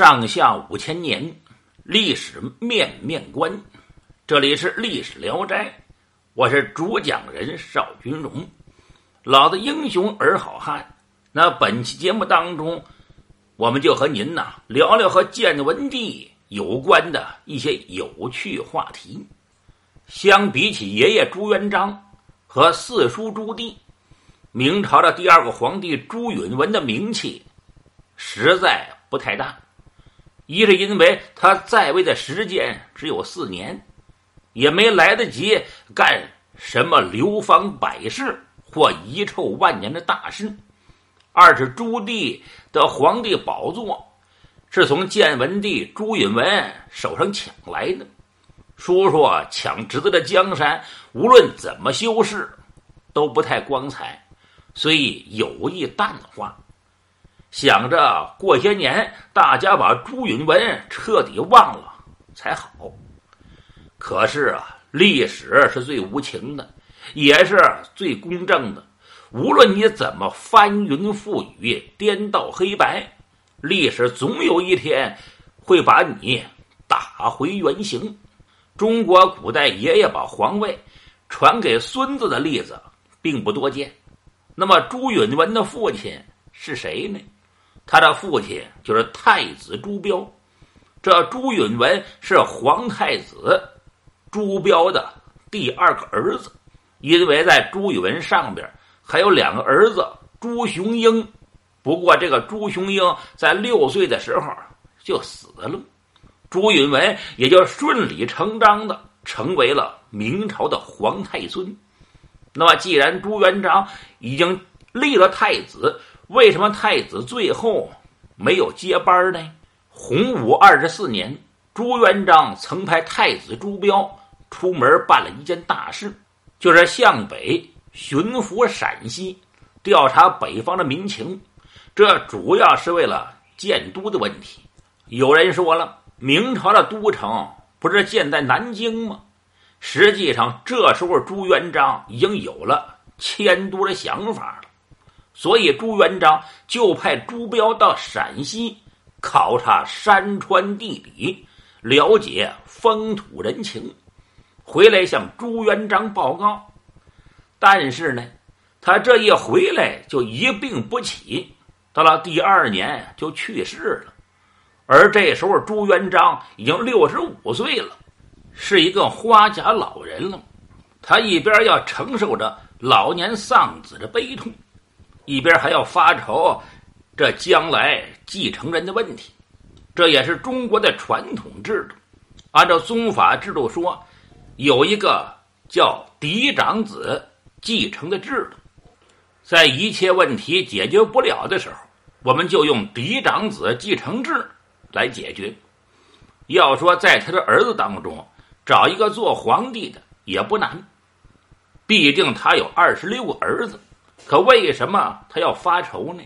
上下五千年，历史面面观。这里是历史聊斋，我是主讲人邵军荣。老子英雄儿好汉。那本期节目当中，我们就和您呐聊聊和建文帝有关的一些有趣话题。相比起爷爷朱元璋和四叔朱棣，明朝的第二个皇帝朱允文的名气实在不太大。一是因为他在位的时间只有四年，也没来得及干什么流芳百世或遗臭万年的大事；二是朱棣的皇帝宝座是从建文帝朱允文手上抢来的，叔叔抢侄子的江山，无论怎么修饰都不太光彩，所以有意淡化。想着过些年，大家把朱允文彻底忘了才好。可是啊，历史是最无情的，也是最公正的。无论你怎么翻云覆雨、颠倒黑白，历史总有一天会把你打回原形。中国古代爷爷把皇位传给孙子的例子并不多见。那么，朱允文的父亲是谁呢？他的父亲就是太子朱标，这朱允文是皇太子朱标的第二个儿子，因为在朱允文上边还有两个儿子朱雄英，不过这个朱雄英在六岁的时候就死了，朱允文也就顺理成章的成为了明朝的皇太孙。那么，既然朱元璋已经立了太子，为什么太子最后没有接班呢？洪武二十四年，朱元璋曾派太子朱标出门办了一件大事，就是向北巡抚陕西，调查北方的民情。这主要是为了建都的问题。有人说了，明朝的都城不是建在南京吗？实际上，这时候朱元璋已经有了迁都的想法了。所以朱元璋就派朱标到陕西考察山川地理，了解风土人情，回来向朱元璋报告。但是呢，他这一回来就一病不起，到了第二年就去世了。而这时候朱元璋已经六十五岁了，是一个花甲老人了。他一边要承受着老年丧子的悲痛。一边还要发愁这将来继承人的问题，这也是中国的传统制度。按照宗法制度说，有一个叫嫡长子继承的制度，在一切问题解决不了的时候，我们就用嫡长子继承制来解决。要说在他的儿子当中找一个做皇帝的也不难，毕竟他有二十六个儿子。可为什么他要发愁呢？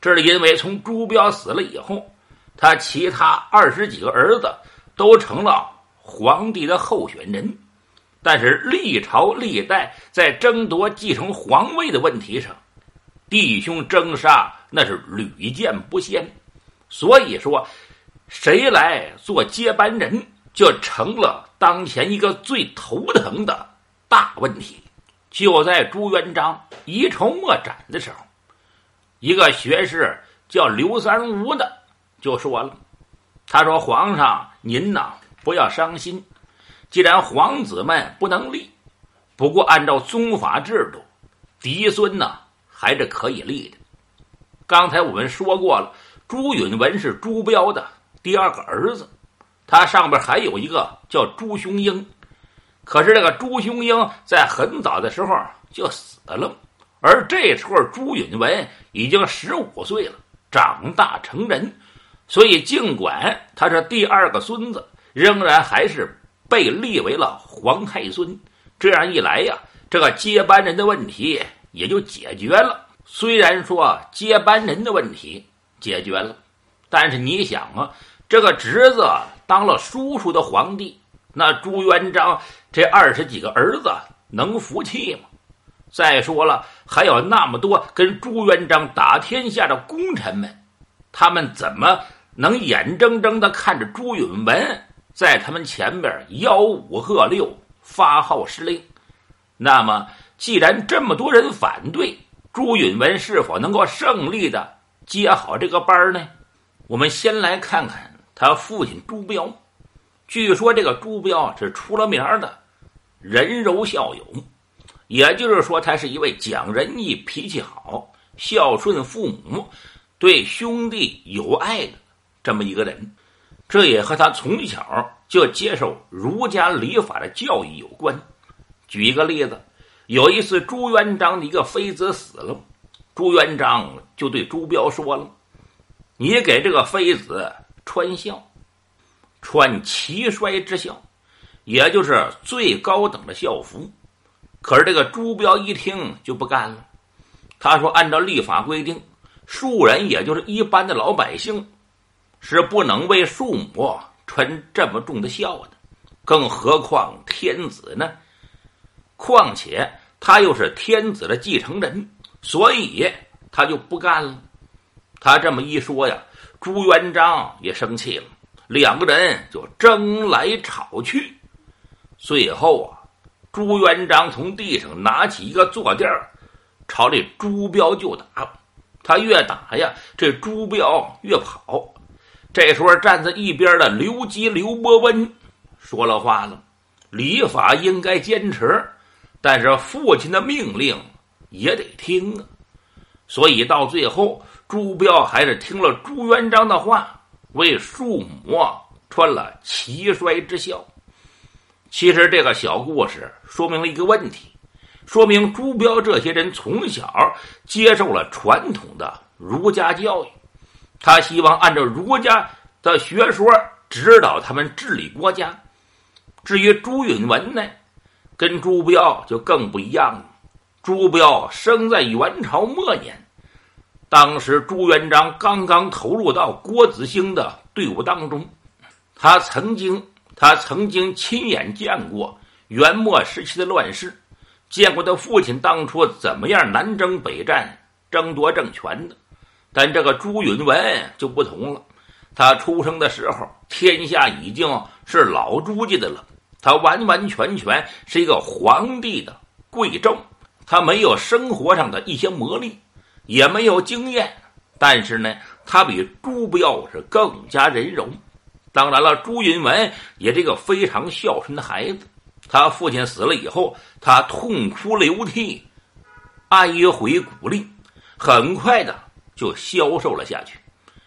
这是因为从朱标死了以后，他其他二十几个儿子都成了皇帝的候选人，但是历朝历代在争夺继承皇位的问题上，弟兄争杀那是屡见不鲜。所以说，谁来做接班人，就成了当前一个最头疼的大问题。就在朱元璋一筹莫展的时候，一个学士叫刘三吴的就说了：“他说皇上您呐不要伤心，既然皇子们不能立，不过按照宗法制度，嫡孙呢还是可以立的。刚才我们说过了，朱允文是朱标的第二个儿子，他上边还有一个叫朱雄英。”可是这个朱雄英在很早的时候就死了，而这时候朱允文已经十五岁了，长大成人，所以尽管他是第二个孙子，仍然还是被立为了皇太孙。这样一来呀，这个接班人的问题也就解决了。虽然说接班人的问题解决了，但是你想啊，这个侄子当了叔叔的皇帝。那朱元璋这二十几个儿子能服气吗？再说了，还有那么多跟朱元璋打天下的功臣们，他们怎么能眼睁睁的看着朱允文在他们前边吆五喝六、发号施令，那么既然这么多人反对，朱允文是否能够胜利的接好这个班呢？我们先来看看他父亲朱标。据说这个朱标是出了名的仁柔孝勇，也就是说，他是一位讲仁义、脾气好、孝顺父母、对兄弟有爱的这么一个人。这也和他从小就接受儒家礼法的教育有关。举一个例子，有一次朱元璋的一个妃子死了，朱元璋就对朱标说了：“你给这个妃子穿孝。”穿齐衰之孝，也就是最高等的孝服。可是这个朱标一听就不干了，他说：“按照立法规定，庶人也就是一般的老百姓，是不能为庶母穿这么重的孝的，更何况天子呢？况且他又是天子的继承人，所以他就不干了。”他这么一说呀，朱元璋也生气了。两个人就争来吵去，最后啊，朱元璋从地上拿起一个坐垫儿朝这朱标就打。他越打呀，这朱标越跑。这时候站在一边的刘基、刘伯温说了话了：“礼法应该坚持，但是父亲的命令也得听啊。”所以到最后，朱标还是听了朱元璋的话。为庶母穿了齐衰之孝。其实这个小故事说明了一个问题，说明朱标这些人从小接受了传统的儒家教育，他希望按照儒家的学说指导他们治理国家。至于朱允文呢，跟朱标就更不一样了。朱标生在元朝末年。当时朱元璋刚刚投入到郭子兴的队伍当中，他曾经他曾经亲眼见过元末时期的乱世，见过他父亲当初怎么样南征北战争夺政权的。但这个朱允文就不同了，他出生的时候天下已经是老朱家的了，他完完全全是一个皇帝的贵胄，他没有生活上的一些磨砺。也没有经验，但是呢，他比朱标是更加仁柔。当然了，朱允文也是一个非常孝顺的孩子。他父亲死了以后，他痛哭流涕，哀悔鼓励，很快的就消瘦了下去。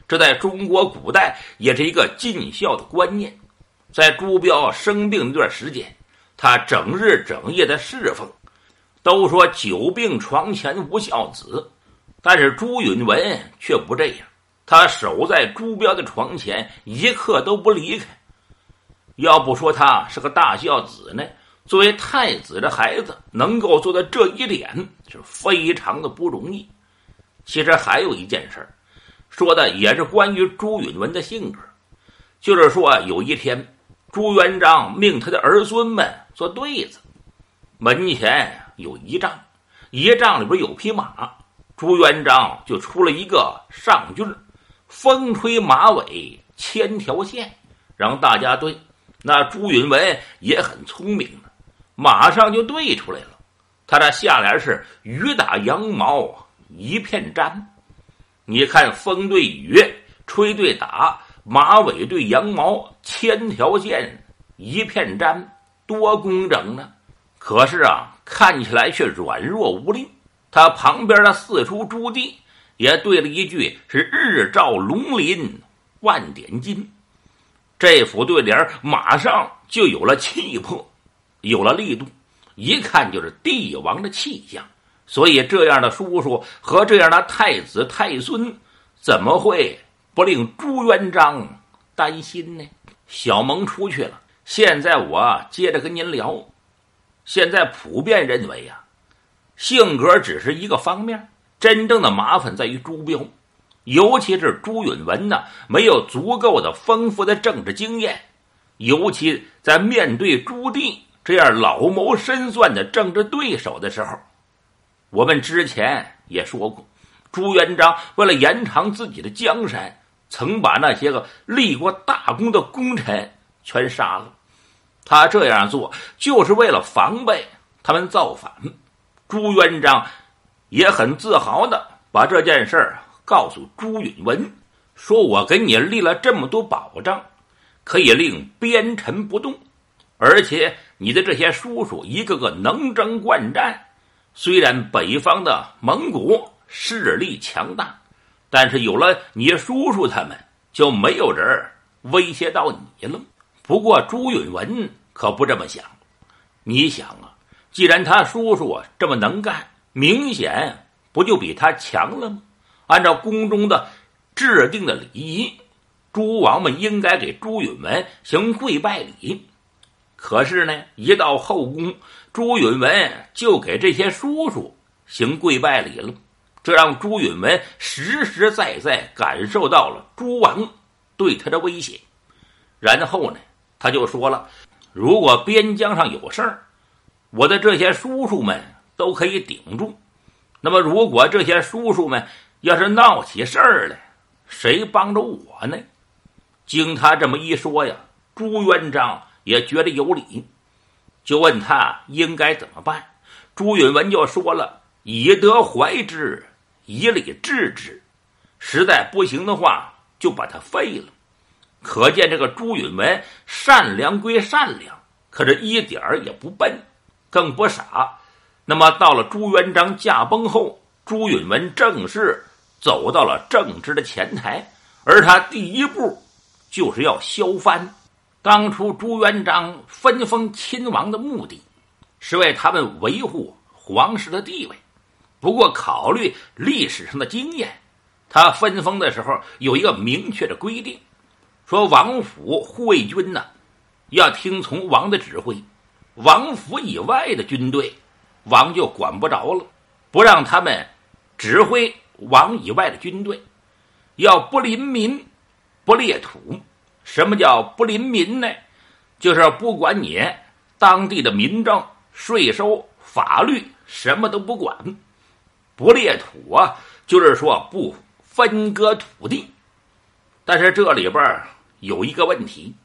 这在中国古代也是一个尽孝的观念。在朱标生病那段时间，他整日整夜的侍奉。都说久病床前无孝子。但是朱允文却不这样，他守在朱标的床前，一刻都不离开。要不说他是个大孝子呢，作为太子的孩子能够做到这一点，是非常的不容易。其实还有一件事说的也是关于朱允文的性格，就是说有一天，朱元璋命他的儿孙们做对子，门前有一丈，一丈里边有匹马。朱元璋就出了一个上句风吹马尾千条线，让大家对。那朱允文也很聪明的，马上就对出来了。他的下联是“雨打羊毛一片毡”。你看，风对雨，吹对打，马尾对羊毛，千条线一片毡，多工整呢！可是啊，看起来却软弱无力。他旁边的四叔朱棣也对了一句：“是日照龙鳞万点金。”这副对联马上就有了气魄，有了力度，一看就是帝王的气象。所以，这样的叔叔和这样的太子太孙，怎么会不令朱元璋担心呢？小蒙出去了，现在我接着跟您聊。现在普遍认为呀。性格只是一个方面，真正的麻烦在于朱标，尤其是朱允文呢，没有足够的丰富的政治经验，尤其在面对朱棣这样老谋深算的政治对手的时候，我们之前也说过，朱元璋为了延长自己的江山，曾把那些个立过大功的功臣全杀了。他这样做就是为了防备他们造反。朱元璋也很自豪的把这件事儿告诉朱允文，说：“我给你立了这么多保障，可以令边臣不动，而且你的这些叔叔一个个能征惯战。虽然北方的蒙古势力强大。”但是有了你叔叔他们，就没有人威胁到你了。不过朱允文可不这么想。你想啊，既然他叔叔这么能干，明显不就比他强了吗？按照宫中的制定的礼仪，诸王们应该给朱允文行跪拜礼。可是呢，一到后宫，朱允文就给这些叔叔行跪拜礼了。这让朱允文实实在在感受到了诸王对他的威胁，然后呢，他就说了：“如果边疆上有事儿，我的这些叔叔们都可以顶住。那么，如果这些叔叔们要是闹起事儿来，谁帮着我呢？”经他这么一说呀，朱元璋也觉得有理，就问他应该怎么办。朱允文就说了：“以德怀之。”以礼治之，实在不行的话，就把他废了。可见这个朱允文善良归善良，可是一点儿也不笨，更不傻。那么到了朱元璋驾崩后，朱允炆正式走到了政治的前台，而他第一步就是要削藩。当初朱元璋分封亲王的目的，是为他们维护皇室的地位。不过，考虑历史上的经验，他分封的时候有一个明确的规定，说王府护卫军呢要听从王的指挥，王府以外的军队，王就管不着了，不让他们指挥王以外的军队，要不临民，不列土。什么叫不临民呢？就是不管你当地的民政、税收、法律，什么都不管。不列土啊，就是说不分割土地，但是这里边有一个问题，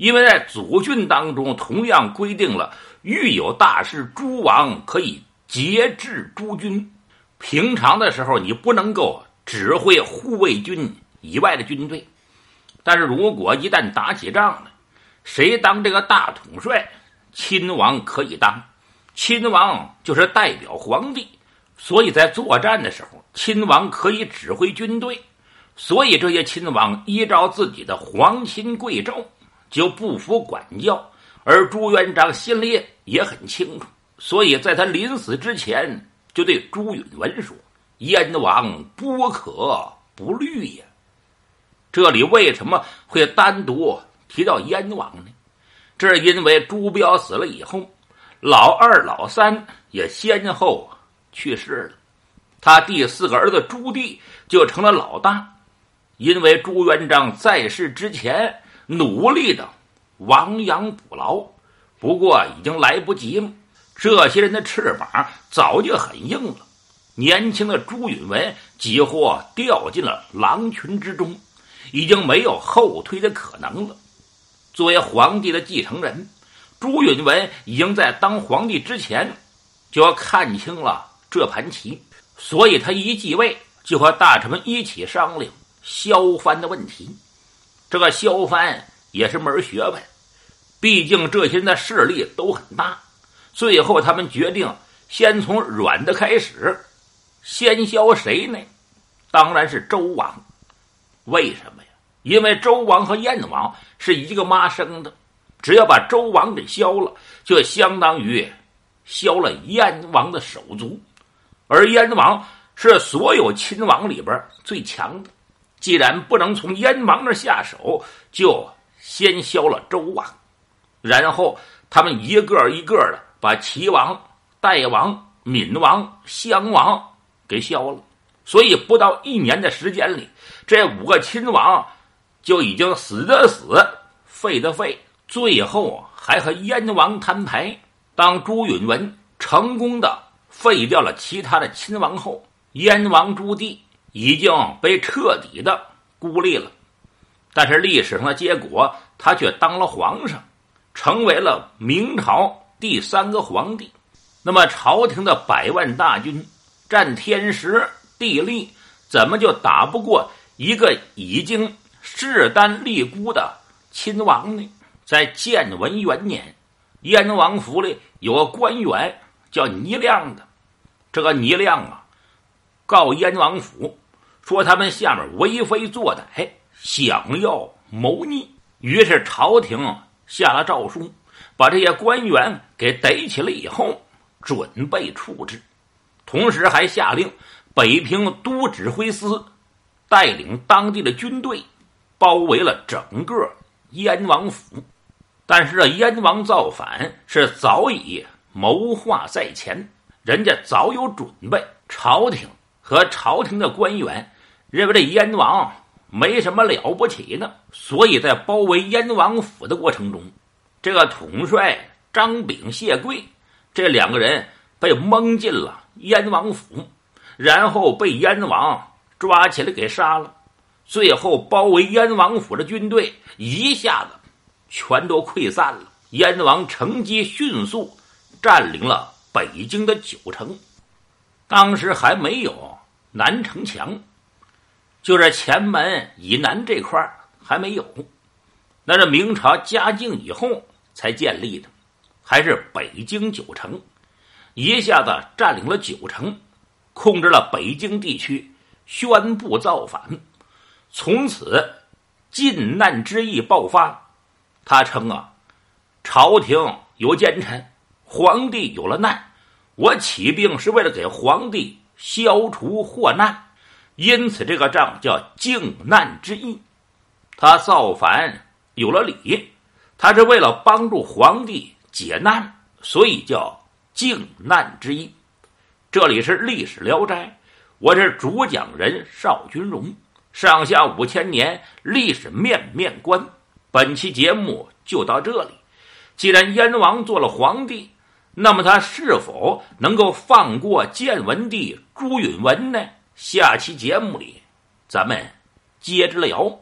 因为在祖训当中同样规定了，遇有大事，诸王可以节制诸军。平常的时候，你不能够指挥护卫军以外的军队，但是如果一旦打起仗来，谁当这个大统帅，亲王可以当，亲王就是代表皇帝。所以在作战的时候，亲王可以指挥军队，所以这些亲王依照自己的皇亲贵胄，就不服管教。而朱元璋心里也很清楚，所以在他临死之前，就对朱允文说：“燕王不可不虑呀。”这里为什么会单独提到燕王呢？这是因为朱标死了以后，老二、老三也先后。去世了，他第四个儿子朱棣就成了老大，因为朱元璋在世之前努力的亡羊补牢，不过已经来不及了。这些人的翅膀早就很硬了，年轻的朱允文几乎掉进了狼群之中，已经没有后退的可能了。作为皇帝的继承人，朱允文已经在当皇帝之前就要看清了。这盘棋，所以他一继位就和大臣们一起商量削藩的问题。这个削藩也是门学问，毕竟这些人的势力都很大。最后他们决定先从软的开始，先削谁呢？当然是周王。为什么呀？因为周王和燕王是一个妈生的，只要把周王给削了，就相当于削了燕王的手足。而燕王是所有亲王里边最强的，既然不能从燕王那下手，就先削了周王，然后他们一个一个的把齐王、代王、闵王、襄王给削了。所以不到一年的时间里，这五个亲王就已经死的死，废的废，最后还和燕王摊牌。当朱允文成功的。废掉了其他的亲王后，燕王朱棣已经被彻底的孤立了。但是历史上的结果，他却当了皇上，成为了明朝第三个皇帝。那么，朝廷的百万大军占天时地利，怎么就打不过一个已经势单力孤的亲王呢？在建文元年，燕王府里有个官员叫倪亮的，这个倪亮啊，告燕王府说他们下面为非作歹，想要谋逆。于是朝廷下了诏书，把这些官员给逮起来以后，准备处置，同时还下令北平都指挥司带领当地的军队包围了整个燕王府。但是这燕王造反是早已谋划在前，人家早有准备。朝廷和朝廷的官员认为这燕王没什么了不起的，所以在包围燕王府的过程中，这个统帅张炳、谢贵这两个人被蒙进了燕王府，然后被燕王抓起来给杀了。最后包围燕王府的军队一下子。全都溃散了。燕王乘机迅速占领了北京的九城，当时还没有南城墙，就是前门以南这块还没有。那是明朝嘉靖以后才建立的，还是北京九城，一下子占领了九城，控制了北京地区，宣布造反，从此靖难之役爆发。他称啊，朝廷有奸臣，皇帝有了难，我起兵是为了给皇帝消除祸难，因此这个仗叫靖难之役。他造反有了理，他是为了帮助皇帝解难，所以叫靖难之役。这里是历史聊斋，我是主讲人邵君荣，上下五千年历史面面观。本期节目就到这里。既然燕王做了皇帝，那么他是否能够放过建文帝朱允文呢？下期节目里，咱们接着聊。